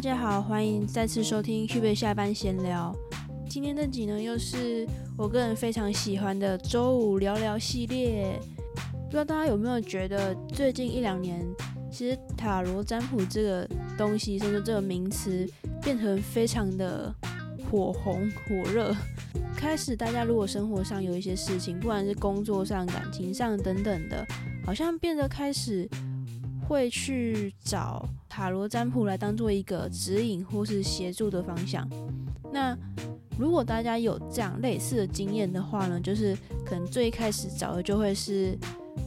大家好，欢迎再次收听 Q 贝下班闲聊。今天这集呢，又是我个人非常喜欢的周五聊聊系列。不知道大家有没有觉得，最近一两年，其实塔罗占卜这个东西，甚至这个名词，变成非常的火红火热。开始，大家如果生活上有一些事情，不管是工作上、感情上等等的，好像变得开始会去找塔罗占卜来当做一个指引或是协助的方向。那如果大家有这样类似的经验的话呢，就是可能最开始找的就会是，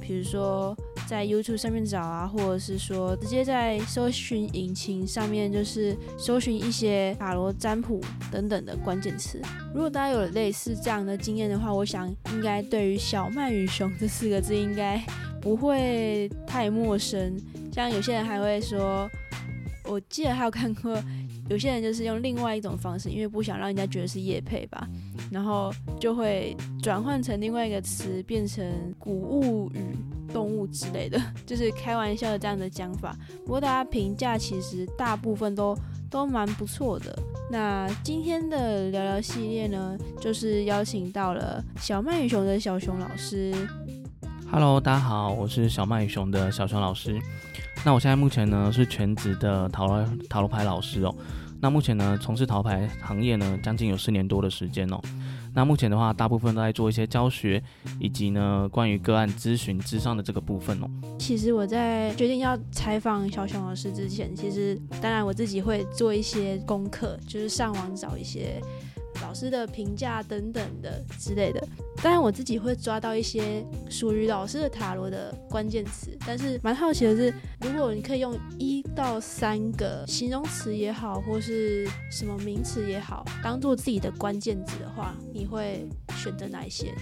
比如说在 YouTube 上面找啊，或者是说直接在搜寻引擎上面就是搜寻一些塔罗占卜等等的关键词。如果大家有类似这样的经验的话，我想应该对于小麦与熊这四个字应该不会太陌生。像有些人还会说，我记得还有看过。有些人就是用另外一种方式，因为不想让人家觉得是叶配吧，然后就会转换成另外一个词，变成谷物与动物之类的，就是开玩笑的这样的讲法。不过大家评价其实大部分都都蛮不错的。那今天的聊聊系列呢，就是邀请到了小麦与熊的小熊老师。Hello，大家好，我是小麦熊的小熊老师。那我现在目前呢是全职的塔罗塔罗牌老师哦。那目前呢从事塔罗牌行业呢将近有四年多的时间哦。那目前的话大部分都在做一些教学，以及呢关于个案咨询之上的这个部分哦。其实我在决定要采访小熊老师之前，其实当然我自己会做一些功课，就是上网找一些。老师的评价等等的之类的，当然我自己会抓到一些属于老师的塔罗的关键词，但是蛮好奇的是，如果你可以用一到三个形容词也好，或是什么名词也好，当做自己的关键词的话，你会选择哪一些？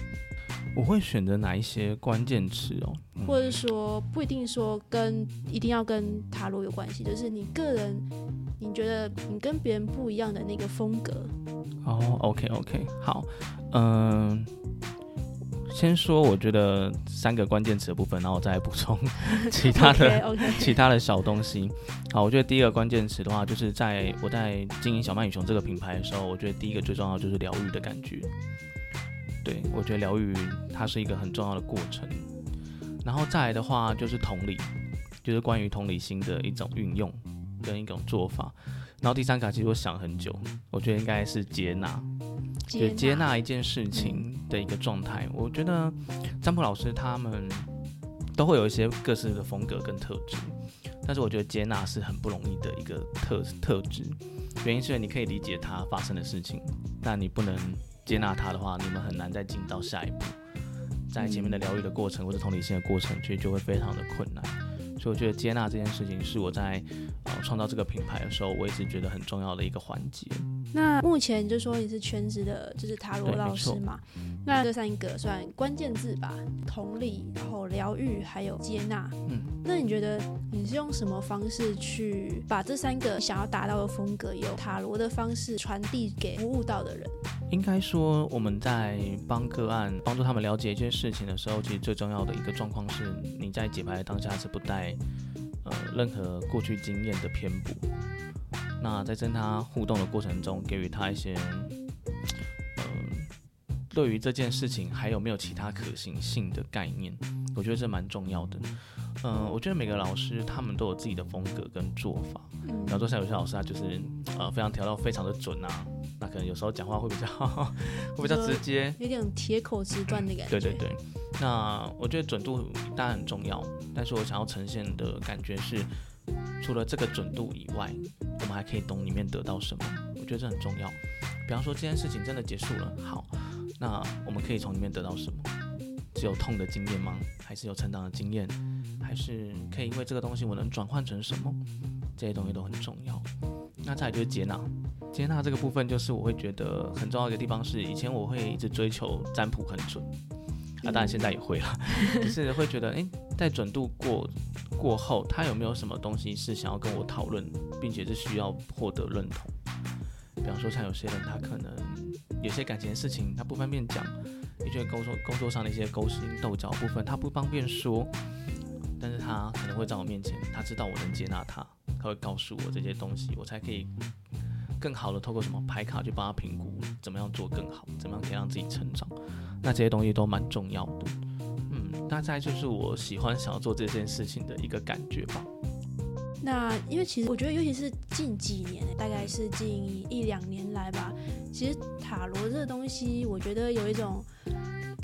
我会选择哪一些关键词哦？或者说不一定说跟一定要跟塔罗有关系，就是你个人你觉得你跟别人不一样的那个风格。哦，OK OK，好，嗯，先说我觉得三个关键词的部分，然后我再补充其 他的 其他的小东西。好，我觉得第一个关键词的话，就是在我在经营小曼与熊这个品牌的时候，我觉得第一个最重要就是疗愈的感觉。对我觉得疗愈它是一个很重要的过程。然后再来的话就是同理，就是关于同理心的一种运用跟一种做法。然后第三卡其实我想很久，我觉得应该是接纳，就接纳一件事情的一个状态。我觉得占卜老师他们都会有一些各自的风格跟特质，但是我觉得接纳是很不容易的一个特特质。原因是你可以理解它发生的事情，但你不能接纳他的话，你们很难再进到下一步，在前面的疗愈的过程或者同理心的过程，其实就会非常的困难。所以我觉得接纳这件事情是我在呃创造这个品牌的时候，我一直觉得很重要的一个环节。那目前就说你是全职的，就是塔罗老师嘛？那这三个算关键字吧，同理，然后疗愈，还有接纳。嗯，那你觉得你是用什么方式去把这三个想要达到的风格，用塔罗的方式传递给服务到的人？应该说我们在帮个案帮助他们了解一件事情的时候，其实最重要的一个状况是，你在解牌当下是不带呃任何过去经验的偏补。那在跟他互动的过程中，给予他一些，嗯，对于这件事情还有没有其他可行性的概念，我觉得这蛮重要的。嗯，我觉得每个老师他们都有自己的风格跟做法。比方说像有些老师他就是呃非常调到非常的准啊，那可能有时候讲话会比较会比较直接，有点铁口直断的感觉。对对对，那我觉得准度当然很重要，但是我想要呈现的感觉是。除了这个准度以外，我们还可以懂里面得到什么，我觉得这很重要。比方说这件事情真的结束了，好，那我们可以从里面得到什么？只有痛的经验吗？还是有成长的经验？还是可以因为这个东西我能转换成什么？这些东西都很重要。那再就是接纳，接纳这个部分就是我会觉得很重要的一个地方是，以前我会一直追求占卜很准。啊当然现在也会了，只是会觉得，哎，在准度过过后，他有没有什么东西是想要跟我讨论，并且是需要获得认同？比方说，像有些人他可能有些感情的事情，他不方便讲；，也觉得工作工作上的一些勾心斗角部分，他不方便说，但是他可能会在我面前，他知道我能接纳他，他会告诉我这些东西，我才可以更好的透过什么牌卡去帮他评估怎么样做更好，怎么样可以让自己成长。那这些东西都蛮重要的。嗯，大概就是我喜欢想要做这件事情的一个感觉吧。那因为其实我觉得，尤其是近几年，大概是近一两年来吧，其实塔罗这个东西，我觉得有一种。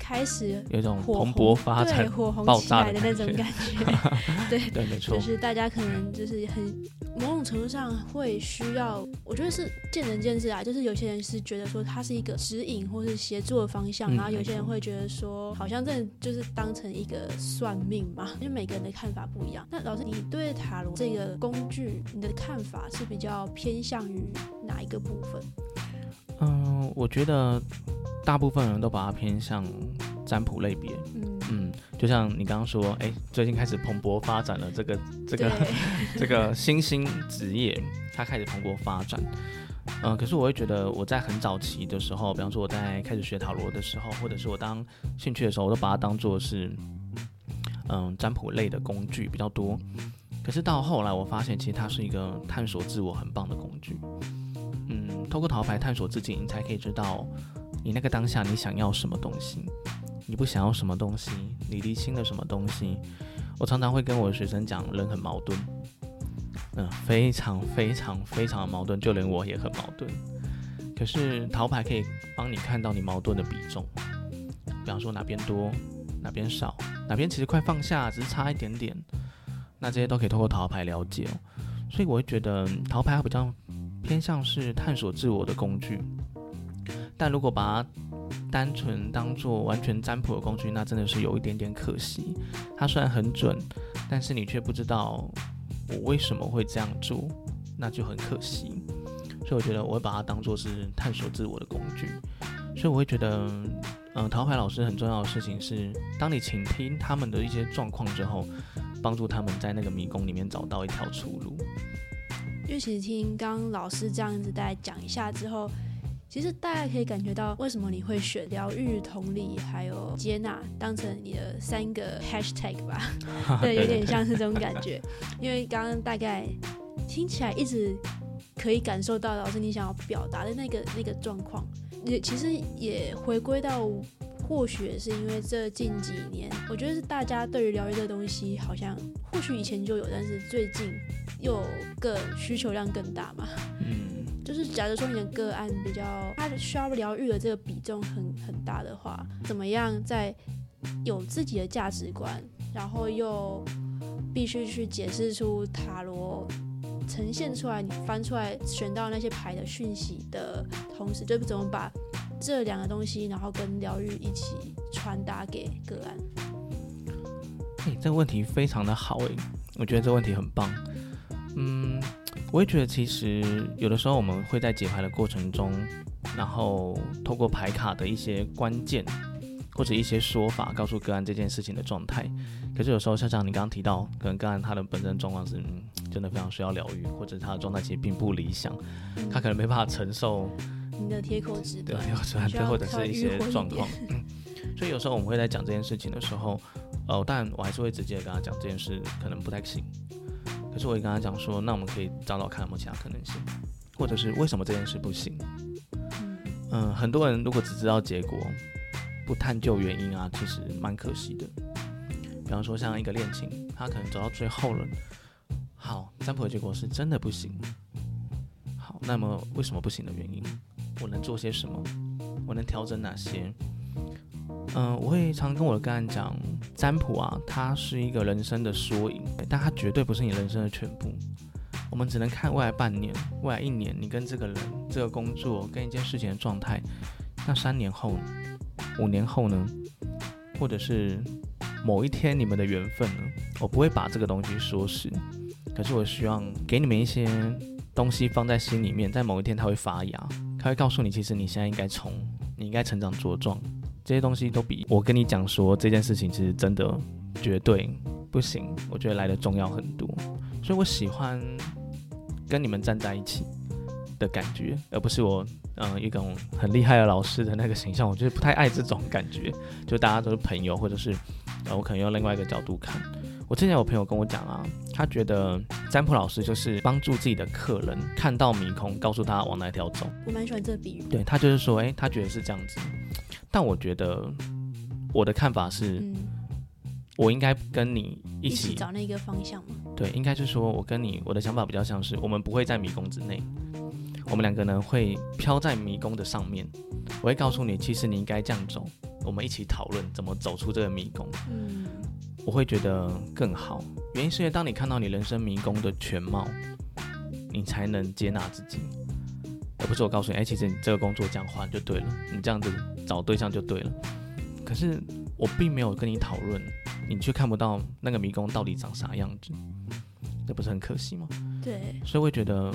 开始有一种蓬勃发展、火红起来的那种感觉，对 对，没错，就是大家可能就是很某种程度上会需要，我觉得是见仁见智啊。就是有些人是觉得说它是一个指引或是协助的方向，然后有些人会觉得说好像真的就是当成一个算命嘛，因为每个人的看法不一样。那老师，你对塔罗这个工具，你的看法是比较偏向于哪一个部分？嗯，我觉得。大部分人都把它偏向占卜类别，嗯，就像你刚刚说，哎，最近开始蓬勃发展了这个这个这个新兴职业，它开始蓬勃发展，嗯，可是我会觉得我在很早期的时候，比方说我在开始学塔罗的时候，或者是我当兴趣的时候，我都把它当做是嗯占卜类的工具比较多。可是到后来，我发现其实它是一个探索自我很棒的工具，嗯，透过桃牌探索自己，你才可以知道。你那个当下，你想要什么东西？你不想要什么东西？你离心了什么东西？我常常会跟我的学生讲，人很矛盾，嗯，非常非常非常的矛盾，就连我也很矛盾。可是桃牌可以帮你看到你矛盾的比重，比方说哪边多，哪边少，哪边其实快放下，只是差一点点。那这些都可以透过桃牌了解，所以我会觉得桃牌比较偏向是探索自我的工具。但如果把它单纯当做完全占卜的工具，那真的是有一点点可惜。它虽然很准，但是你却不知道我为什么会这样做，那就很可惜。所以我觉得我会把它当做是探索自我的工具。所以我会觉得，嗯，桃牌老师很重要的事情是，当你倾听他们的一些状况之后，帮助他们在那个迷宫里面找到一条出路。因为其实听刚老师这样子大概讲一下之后。其实大家可以感觉到，为什么你会选疗愈、同理还有接纳当成你的三个 hashtag 吧？对，有点像是这种感觉。因为刚刚大概听起来一直可以感受到老师你想要表达的那个那个状况，也其实也回归到，或许也是因为这近几年，我觉得是大家对于疗愈这东西，好像或许以前就有，但是最近又更需求量更大嘛。嗯。就是假如说你的个案比较，他需要疗愈的这个比重很很大的话，怎么样在有自己的价值观，然后又必须去解释出塔罗呈现出来，你翻出来选到那些牌的讯息的同时，就怎么把这两个东西，然后跟疗愈一起传达给个案？哎，这个问题非常的好哎，我觉得这个问题很棒，嗯。我也觉得，其实有的时候我们会在解牌的过程中，然后透过牌卡的一些关键或者一些说法，告诉个案这件事情的状态。可是有时候，像像你刚刚提到，可能个案他的本身状况是真的非常需要疗愈，或者他的状态其实并不理想，他可能没办法承受你的贴口纸对，或者是一些状况。所以有时候我们会在讲这件事情的时候，呃，但我还是会直接跟他讲这件事可能不太行。可是我也跟他讲说，那我们可以找找看有没有其他可能性，或者是为什么这件事不行？嗯，很多人如果只知道结果，不探究原因啊，其实蛮可惜的。比方说像一个恋情，他可能走到最后了，好，占卜的结果是真的不行。好，那么为什么不行的原因？我能做些什么？我能调整哪些？嗯，我会常跟我的个案讲，占卜啊，它是一个人生的缩影，但它绝对不是你人生的全部。我们只能看未来半年、未来一年，你跟这个人、这个工作、跟一件事情的状态。那三年后、五年后呢？或者是某一天你们的缘分呢？我不会把这个东西说死，可是我希望给你们一些东西放在心里面，在某一天它会发芽，它会告诉你，其实你现在应该冲，你应该成长茁壮。这些东西都比我跟你讲说这件事情其实真的绝对不行，我觉得来的重要很多，所以我喜欢跟你们站在一起的感觉，而不是我嗯一种很厉害的老师的那个形象，我觉得不太爱这种感觉，就大家都是朋友，或者是呃我可能用另外一个角度看，我之前有朋友跟我讲啊，他觉得占卜老师就是帮助自己的客人看到迷宫，告诉他往哪条走。我蛮喜欢这个比喻。对他就是说，哎，他觉得是这样子。但我觉得我的看法是，我应该跟你一起找那个方向吗？对，应该是说我跟你，我的想法比较像是，我们不会在迷宫之内，我们两个呢会飘在迷宫的上面。我会告诉你，其实你应该这样走，我们一起讨论怎么走出这个迷宫。嗯。我会觉得更好，原因是因为当你看到你人生迷宫的全貌，你才能接纳自己，而不是我告诉你，哎，其实你这个工作这样换就对了，你这样子找对象就对了。可是我并没有跟你讨论，你却看不到那个迷宫到底长啥样子，这不是很可惜吗？对，所以我会觉得，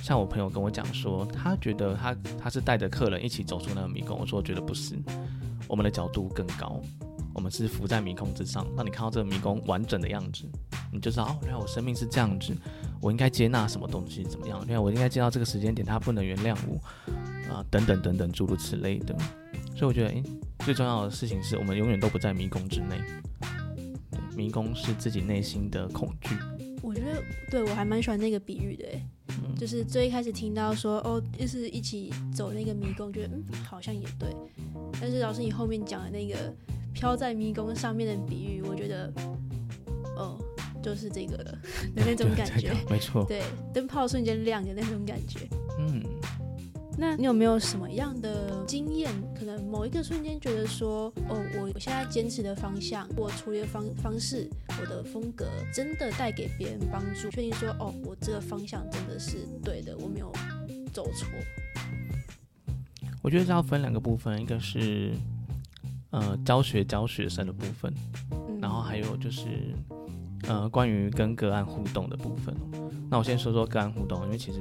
像我朋友跟我讲说，他觉得他他是带着客人一起走出那个迷宫，我说我觉得不是，我们的角度更高。我们是浮在迷宫之上，当你看到这个迷宫完整的样子，你就知道哦，原来我生命是这样子，我应该接纳什么东西，怎么样？原来我应该接到这个时间点，他不能原谅我啊，等等等等，诸如此类的。所以我觉得，诶，最重要的事情是我们永远都不在迷宫之内，迷宫是自己内心的恐惧。我觉得，对我还蛮喜欢那个比喻的，诶，就是最一开始听到说哦，就是一起走那个迷宫，觉得嗯，好像也对。但是老师你后面讲的那个。飘在迷宫上面的比喻，我觉得，哦，就是这个了 的那种感觉，没错，对，灯泡瞬间亮的那种感觉。嗯，那你有没有什么样的经验？可能某一个瞬间觉得说，哦，我现在坚持的方向，我处理的方方式，我的风格，真的带给别人帮助，确定说，哦，我这个方向真的是对的，我没有走错。我觉得这要分两个部分，一个是。呃，教学教学生的部分，然后还有就是，呃，关于跟个案互动的部分。那我先说说个案互动，因为其实，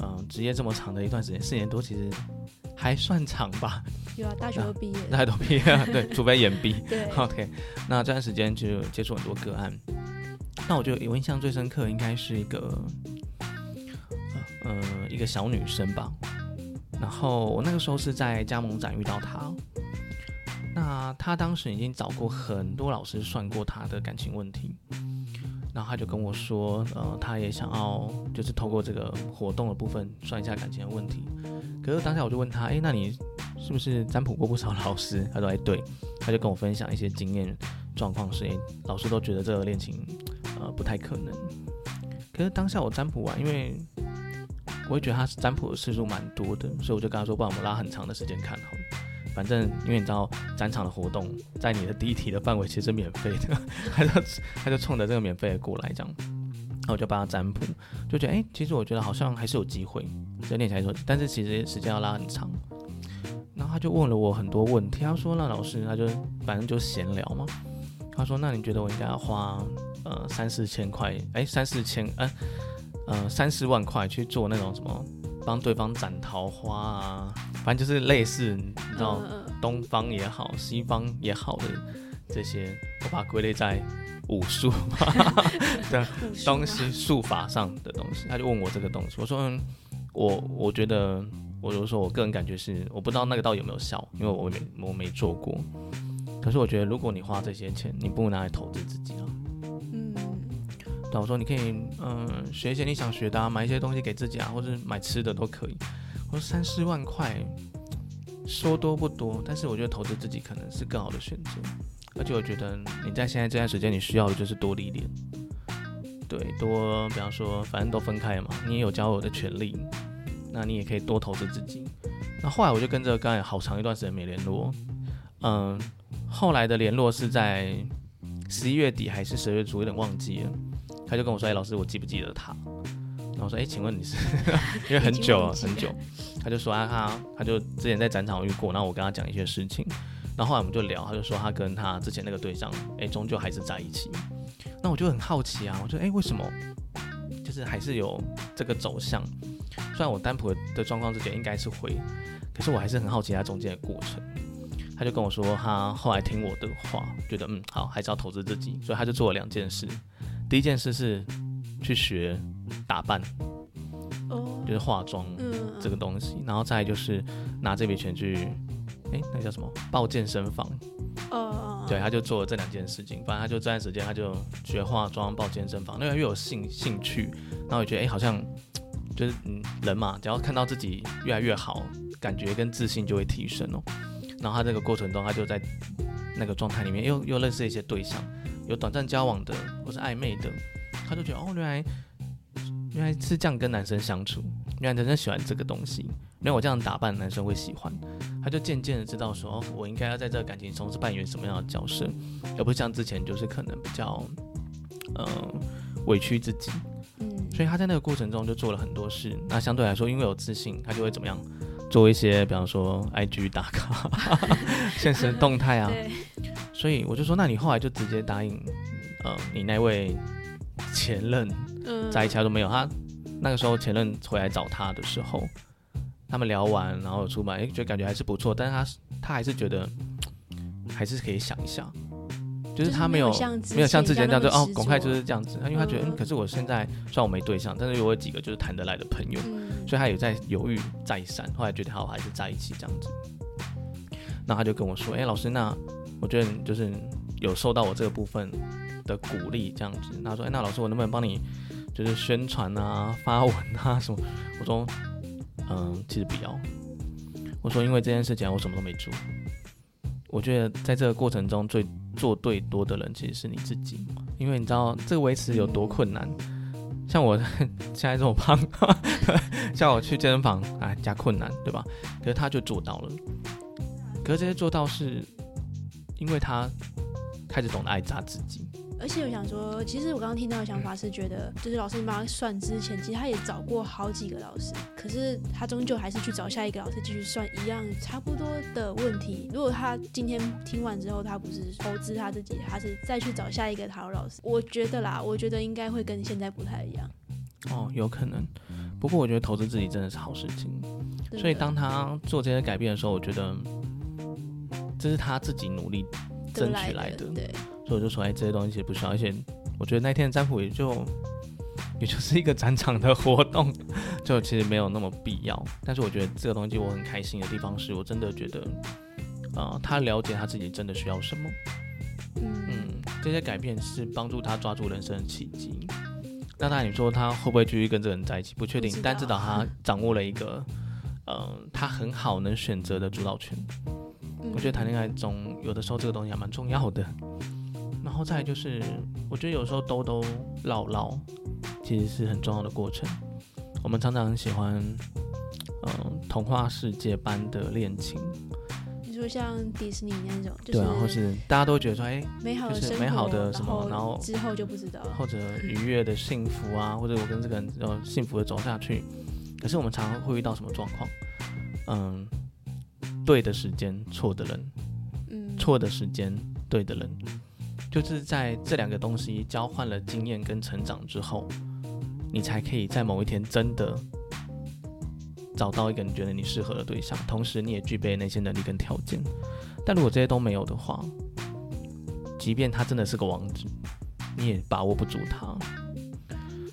嗯，职业这么长的一段时间，四年多，其实还算长吧。有啊，大学都毕业，大学都毕业，对，除非延毕。对，OK。那这段时间就接触很多个案，那我觉得我印象最深刻，应该是一个，呃，一个小女生吧。然后我那个时候是在加盟展遇到她。那他当时已经找过很多老师算过他的感情问题，然后他就跟我说，呃，他也想要就是透过这个活动的部分算一下感情的问题。可是当下我就问他，哎，那你是不是占卜过不少老师？他说，哎，对。他就跟我分享一些经验状况，是，哎，老师都觉得这个恋情，呃，不太可能。可是当下我占卜完，因为我也觉得他占卜的次数蛮多的，所以我就跟他说，不然我们拉很长的时间看好了。反正因为你知道展场的活动，在你的第一题的范围其实免费的，他 就他就冲着这个免费的过来这样，那我就帮他占卜，就觉得哎，其实我觉得好像还是有机会，就念起来说，但是其实时间要拉很长。然后他就问了我很多问题，他说那老师他就反正就闲聊嘛，他说那你觉得我应该要花呃三四千块，哎三四千，呃呃三四万块去做那种什么？帮对方斩桃花啊，反正就是类似，你知道，东方也好，西方也好的这些，我把它归类在武术的东西，术法上的东西。他就问我这个东西，我说，嗯，我我觉得，我就说我个人感觉是，我不知道那个到底有没有效，因为我没我没做过。可是我觉得，如果你花这些钱，你不如拿来投资自己啊。我说你可以，嗯，学一些你想学的，啊，买一些东西给自己啊，或者买吃的都可以。我说三四万块，说多不多，但是我觉得投资自己可能是更好的选择。而且我觉得你在现在这段时间，你需要的就是多历练。对，多，比方说，反正都分开嘛，你也有交友的权利，那你也可以多投资自己。那后来我就跟这个刚才好长一段时间没联络，嗯，后来的联络是在十一月底还是十二月初，有点忘记了。他就跟我说：“哎，老师，我记不记得他？”然后我说：“哎，请问你是？因为 很久了，很久。”他就说：“啊，他他就之前在展场遇过，然后我跟他讲一些事情，然后后来我们就聊，他就说他跟他之前那个对象，哎，终究还是在一起。那我就很好奇啊，我说：哎，为什么？就是还是有这个走向？虽然我单普的状况之前应该是会，可是我还是很好奇他中间的过程。他就跟我说，他后来听我的话，觉得嗯好，还是要投资自己，所以他就做了两件事。”第一件事是去学打扮，哦，就是化妆这个东西，然后再就是拿这笔钱去，哎，那叫什么？报健身房。哦对，他就做了这两件事情。反正他就这段时间，他就学化妆、报健身房，越来越有兴兴趣。然后我觉得，哎，好像就是嗯，人嘛，只要看到自己越来越好，感觉跟自信就会提升哦。然后他这个过程中，他就在那个状态里面，又又认识一些对象，有短暂交往的，或是暧昧的，他就觉得，哦，原来原来是这样跟男生相处，原来男生喜欢这个东西。原来我这样打扮，男生会喜欢。他就渐渐的知道说，我应该要在这个感情中是扮演什么样的角色，而不是像之前就是可能比较，呃，委屈自己。嗯。所以他在那个过程中就做了很多事。那相对来说，因为有自信，他就会怎么样做一些，比方说 IG 打卡、现实动态啊。所以我就说，那你后来就直接答应，呃，你那位前任在一起都没有。他那个时候前任回来找他的时候。他们聊完，然后出门，哎，就感觉还是不错，但是他他还是觉得还是可以想一下，就是他没有没有像之前这样子哦，公开就是这样子，他因为他觉得，嗯，可是我现在虽然我没对象，但是有几个就是谈得来的朋友，所以他有在犹豫再三，后来觉得好还是在一起这样子，那他就跟我说，哎，老师，那我觉得就是有受到我这个部分的鼓励这样子，他说，哎，那老师我能不能帮你就是宣传啊、发文啊什么？我说。嗯，其实不要。我说，因为这件事情我什么都没做。我觉得在这个过程中，最做对多的人其实是你自己，因为你知道这个维持有多困难。像我现在这么胖，像我去健身房啊，加困难，对吧？可是他就做到了。可是这些做到是因为他开始懂得爱扎自己。而且我想说，其实我刚刚听到的想法是觉得，就是老师帮他算之前，其实他也找过好几个老师，可是他终究还是去找下一个老师继续算一样差不多的问题。如果他今天听完之后，他不是投资他自己，他是再去找下一个塔罗老师，我觉得啦，我觉得应该会跟现在不太一样。哦，有可能。不过我觉得投资自己真的是好事情。所以当他做这些改变的时候，我觉得这是他自己努力争取来的。对。所以我就说，哎，这些东西不需要，而且我觉得那天的占卜也就也就是一个展场的活动，就其实没有那么必要。但是我觉得这个东西我很开心的地方是，我真的觉得，啊，他了解他自己真的需要什么，嗯，这些改变是帮助他抓住人生的契机。那当然，你说他会不会继续跟这个人在一起，不确定，但至少他掌握了一个，呃，他很好能选择的主导权。我觉得谈恋爱中有的时候这个东西还蛮重要的。然后再就是，我觉得有时候兜兜绕绕，其实是很重要的过程。我们常常很喜欢，嗯，童话世界般的恋情。你说像迪士尼那种，对啊，或是大家都觉得说，哎，美好的生活，美好的什么，然后之后就不知道，或者愉悦的幸福啊，或者我跟这个人要幸福的走下去。可是我们常常会遇到什么状况？嗯，对的时间，错的人，嗯，错的时间，对的人。就是在这两个东西交换了经验跟成长之后，你才可以在某一天真的找到一个你觉得你适合的对象，同时你也具备那些能力跟条件。但如果这些都没有的话，即便他真的是个王子，你也把握不住他。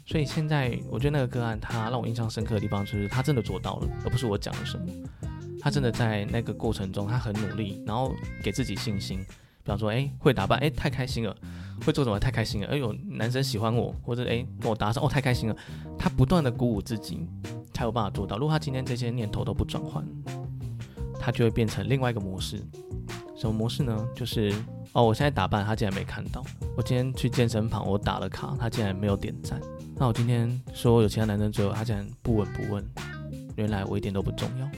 所以现在我觉得那个个案，他让我印象深刻的地方就是他真的做到了，而不是我讲了什么。他真的在那个过程中，他很努力，然后给自己信心。比方说，哎，会打扮，哎，太开心了；会做什么，太开心了。哎呦，男生喜欢我，或者哎，我搭讪，哦，太开心了。他不断的鼓舞自己，才有办法做到。如果他今天这些念头都不转换，他就会变成另外一个模式。什么模式呢？就是哦，我现在打扮，他竟然没看到；我今天去健身房，我打了卡，他竟然没有点赞。那我今天说有其他男生追我，他竟然不闻不问。原来我一点都不重要。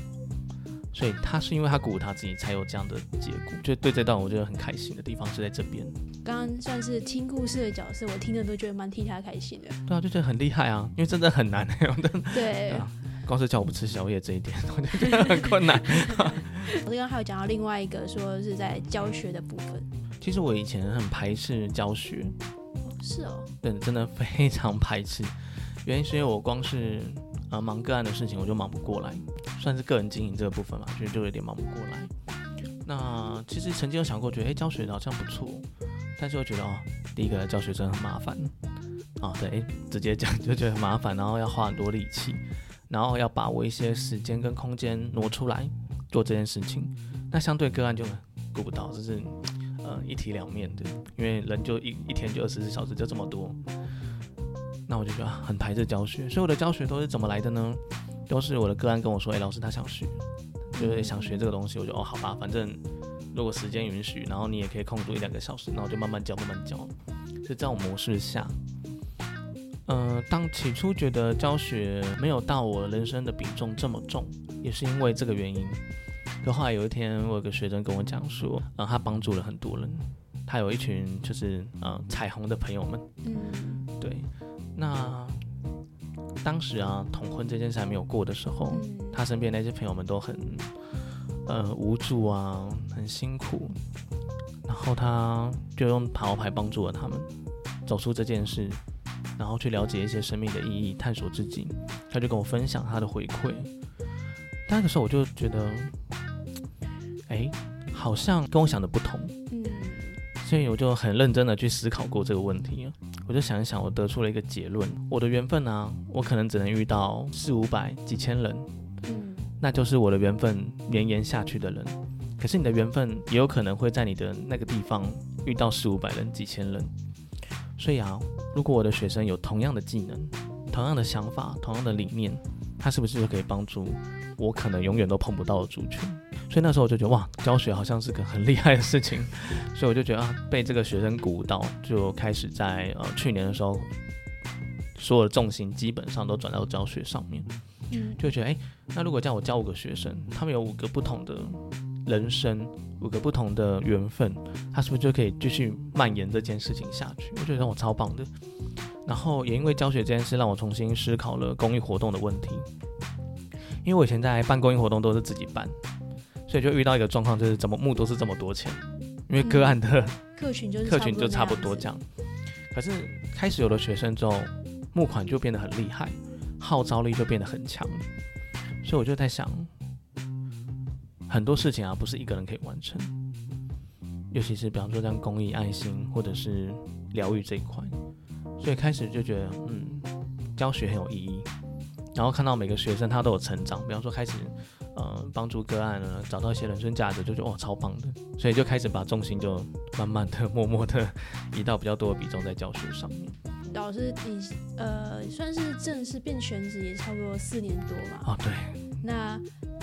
所以他是因为他鼓舞他自己，才有这样的结果。就对这段我觉得很开心的地方是在这边。刚刚算是听故事的角色，我听着都觉得蛮替他开心的。对啊，就觉得很厉害啊，因为真的很难。对，光是叫我不吃宵夜这一点，我就 觉得很困难。我刚刚还有讲到另外一个，说是在教学的部分。其实我以前很排斥教学。是哦。对，真的非常排斥。原因是因为我光是。啊，忙个案的事情我就忙不过来，算是个人经营这个部分嘛，所以就有点忙不过来。那其实曾经有想过，觉得哎，教学好像不错，但是又觉得哦，第一个教学真的很麻烦啊，对，直接讲就觉得很麻烦，然后要花很多力气，然后要把握一些时间跟空间挪出来做这件事情，那相对个案就顾不到，就是呃呃一体两面的，因为人就一一天就二十四小时就这么多，那我就觉得很排斥教学，所以我的教学都是怎么来的呢？都是我的个案跟我说，哎，老师他想学，就是想学这个东西，我就哦好吧，反正如果时间允许，然后你也可以空出一两个小时，那我就慢慢教慢慢教，是这种模式下。嗯，当起初觉得教学没有到我人生的比重这么重，也是因为这个原因。可后来有一天，我有个学生跟我讲说，嗯，他帮助了很多人，他有一群就是嗯彩虹的朋友们。嗯，对。那当时啊，同婚这件事还没有过的时候，他身边那些朋友们都很呃无助啊，很辛苦。然后他就用塔罗牌帮助了他们走出这件事。然后去了解一些生命的意义，探索自己。他就跟我分享他的回馈。那个时候我就觉得，哎，好像跟我想的不同。嗯。所以我就很认真的去思考过这个问题。我就想一想，我得出了一个结论：我的缘分呢，我可能只能遇到四五百、几千人。嗯。那就是我的缘分绵延下去的人。可是你的缘分也有可能会在你的那个地方遇到四五百人、几千人。所以啊，如果我的学生有同样的技能、同样的想法、同样的理念，他是不是就可以帮助我可能永远都碰不到的族群？所以那时候我就觉得哇，教学好像是个很厉害的事情。所以我就觉得啊，被这个学生鼓舞到，就开始在呃去年的时候，所有的重心基本上都转到教学上面。嗯，就觉得哎，那如果叫我教五个学生，他们有五个不同的。人生五个不同的缘分，他是不是就可以继续蔓延这件事情下去？我觉得我超棒的。然后也因为教学这件事，让我重新思考了公益活动的问题。因为我以前在办公益活动都是自己办，所以就遇到一个状况，就是怎么募都是这么多钱，因为个案的客群就客群就差不多这样。可是开始有了学生之后，募款就变得很厉害，号召力就变得很强，所以我就在想。很多事情啊，不是一个人可以完成，尤其是比方说像公益、爱心或者是疗愈这一块，所以开始就觉得，嗯，教学很有意义。然后看到每个学生他都有成长，比方说开始，呃，帮助个案呢找到一些人生价值，就觉得哇，超棒的。所以就开始把重心就慢慢的、默默的移到比较多的比重在教书上面。老师，你呃，算是正式变全职也差不多四年多嘛？哦，对。那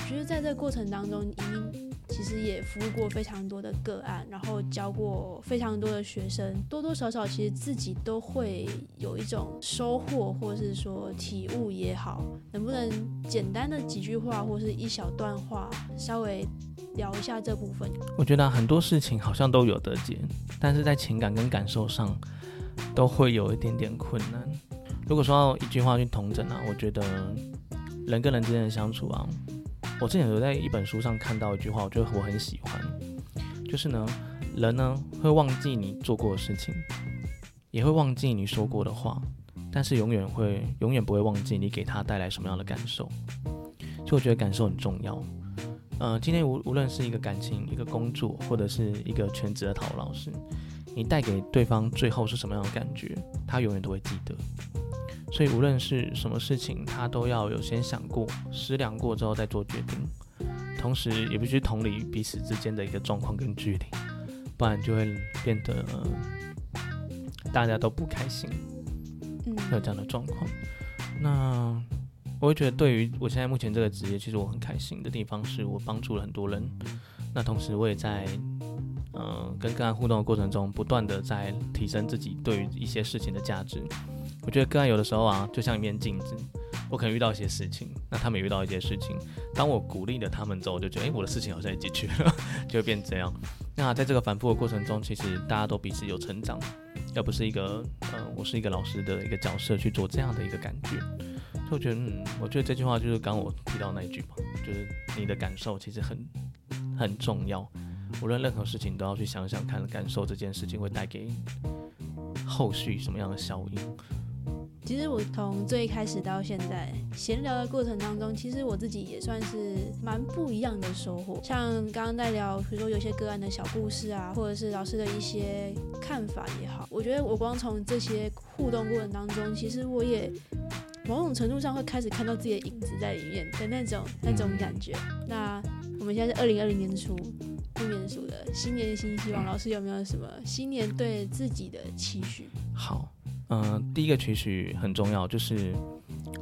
觉得在这个过程当中，您其实也服务过非常多的个案，然后教过非常多的学生，多多少少其实自己都会有一种收获，或是说体悟也好，能不能简单的几句话或是一小段话，稍微聊一下这部分？我觉得很多事情好像都有得解，但是在情感跟感受上都会有一点点困难。如果说要一句话去同整啊，我觉得。人跟人之间的相处啊，我之前有在一本书上看到一句话，我觉得我很喜欢，就是呢，人呢会忘记你做过的事情，也会忘记你说过的话，但是永远会永远不会忘记你给他带来什么样的感受。所以我觉得感受很重要。嗯，今天无无论是一个感情、一个工作，或者是一个全职的陶老师，你带给对方最后是什么样的感觉，他永远都会记得。所以无论是什么事情，他都要有先想过、思量过之后再做决定，同时也必须同理彼此之间的一个状况跟距离，不然就会变得大家都不开心，有这样的状况。那我会觉得，对于我现在目前这个职业，其实我很开心的地方是我帮助了很多人，那同时我也在嗯跟个案互动的过程中，不断的在提升自己对于一些事情的价值。我觉得个案有的时候啊，就像一面镜子，我可能遇到一些事情，那他们也遇到一些事情。当我鼓励了他们之后，我就觉得，哎，我的事情好像也解决了，就会变这样。那在这个反复的过程中，其实大家都彼此有成长，要不是一个，呃，我是一个老师的一个角色去做这样的一个感觉。所以我觉得，嗯，我觉得这句话就是刚我提到那一句嘛，就是你的感受其实很很重要。无论任何事情，都要去想想看，感受这件事情会带给后续什么样的效应。其实我从最开始到现在闲聊的过程当中，其实我自己也算是蛮不一样的收获。像刚刚在聊，比如说有些个案的小故事啊，或者是老师的一些看法也好，我觉得我光从这些互动过程当中，其实我也某种程度上会开始看到自己的影子在里面的那种那种感觉。那我们现在是二零二零年初，不免俗的新年新希望，老师有没有什么新年对自己的期许？好，嗯，第一个期许很重要，就是，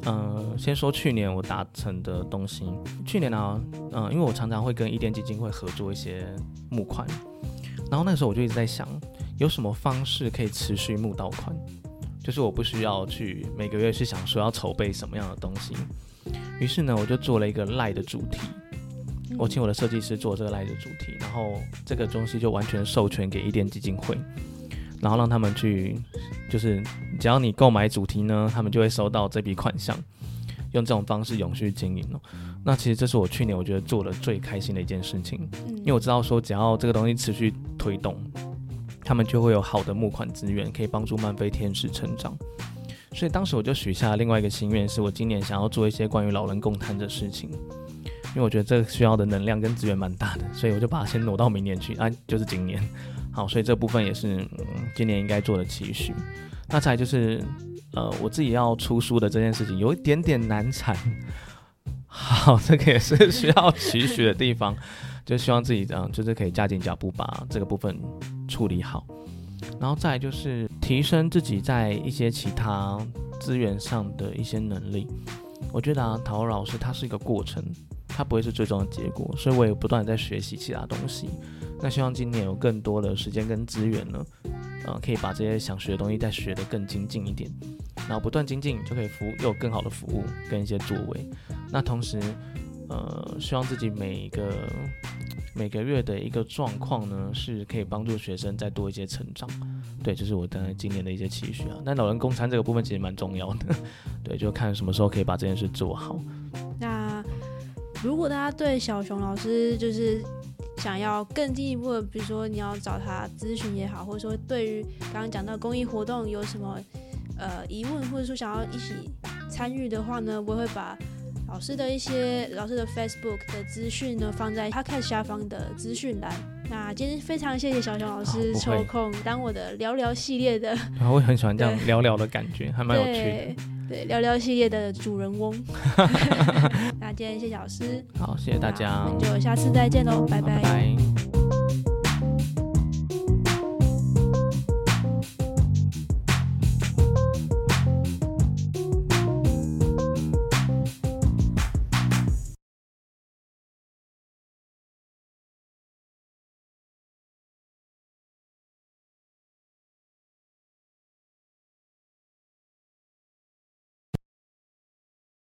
嗯，先说去年我达成的东西。去年呢，嗯，因为我常常会跟伊甸基金会合作一些募款，然后那时候我就一直在想，有什么方式可以持续募到款，就是我不需要去每个月去想说要筹备什么样的东西。于是呢，我就做了一个赖的主题。我请我的设计师做这个赖的主题，然后这个东西就完全授权给一甸基金会，然后让他们去，就是只要你购买主题呢，他们就会收到这笔款项，用这种方式永续经营哦。那其实这是我去年我觉得做的最开心的一件事情，因为我知道说只要这个东西持续推动，他们就会有好的募款资源，可以帮助漫飞天使成长。所以当时我就许下另外一个心愿，是我今年想要做一些关于老人共谈的事情。因为我觉得这需要的能量跟资源蛮大的，所以我就把它先挪到明年去啊，就是今年。好，所以这部分也是今年应该做的期许。那再就是，呃，我自己要出书的这件事情有一点点难产。好，这个也是需要期许的地方，就希望自己嗯，就是可以加紧脚步把这个部分处理好。然后再就是提升自己在一些其他资源上的一些能力。我觉得啊，陶老师他是一个过程。它不会是最终的结果，所以我也不断在学习其他东西。那希望今年有更多的时间跟资源呢，呃，可以把这些想学的东西再学得更精进一点。然后不断精进，就可以服又有更好的服务跟一些作为。那同时，呃，希望自己每一个每个月的一个状况呢，是可以帮助学生再多一些成长。对，这是我在今年的一些期许啊。那老人公餐这个部分其实蛮重要的，对，就看什么时候可以把这件事做好。如果大家对小熊老师就是想要更进一步的，比如说你要找他咨询也好，或者说对于刚刚讲到公益活动有什么呃疑问，或者说想要一起参与的话呢，我会把老师的一些老师的 Facebook 的资讯呢放在他看下方的资讯栏。那今天非常谢谢小熊老师抽空当我的聊聊系列的，我也很喜欢这样聊聊的感觉，还蛮有趣的。对，聊聊系列的主人翁。那今天谢谢老师，好，谢谢大家，我们就下次再见喽，拜拜。